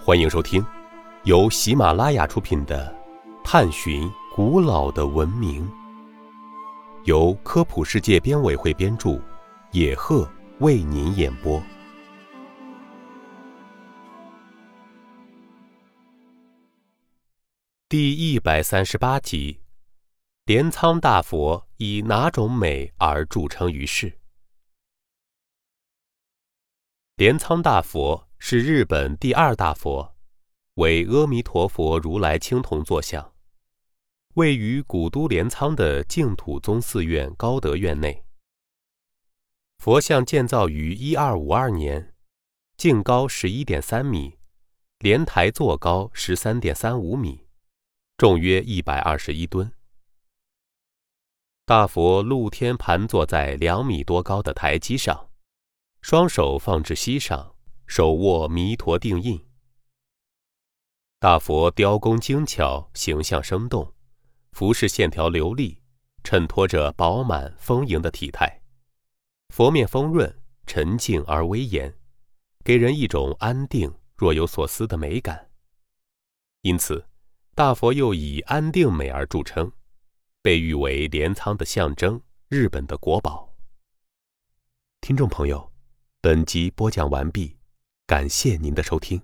欢迎收听由喜马拉雅出品的《探寻古老的文明》，由科普世界编委会编著，野鹤为您演播。第一百三十八集：镰仓大佛以哪种美而著称于世？镰仓大佛是日本第二大佛，为阿弥陀佛如来青铜坐像，位于古都镰仓的净土宗寺院高德院内。佛像建造于一二五二年，净高十一点三米，莲台座高十三点三五米。重约一百二十一吨。大佛露天盘坐在两米多高的台基上，双手放置膝上，手握弥陀定印。大佛雕工精巧，形象生动，服饰线条流利，衬托着饱满丰盈的体态。佛面丰润、沉静而威严，给人一种安定、若有所思的美感。因此。大佛又以安定美而著称，被誉为镰仓的象征，日本的国宝。听众朋友，本集播讲完毕，感谢您的收听。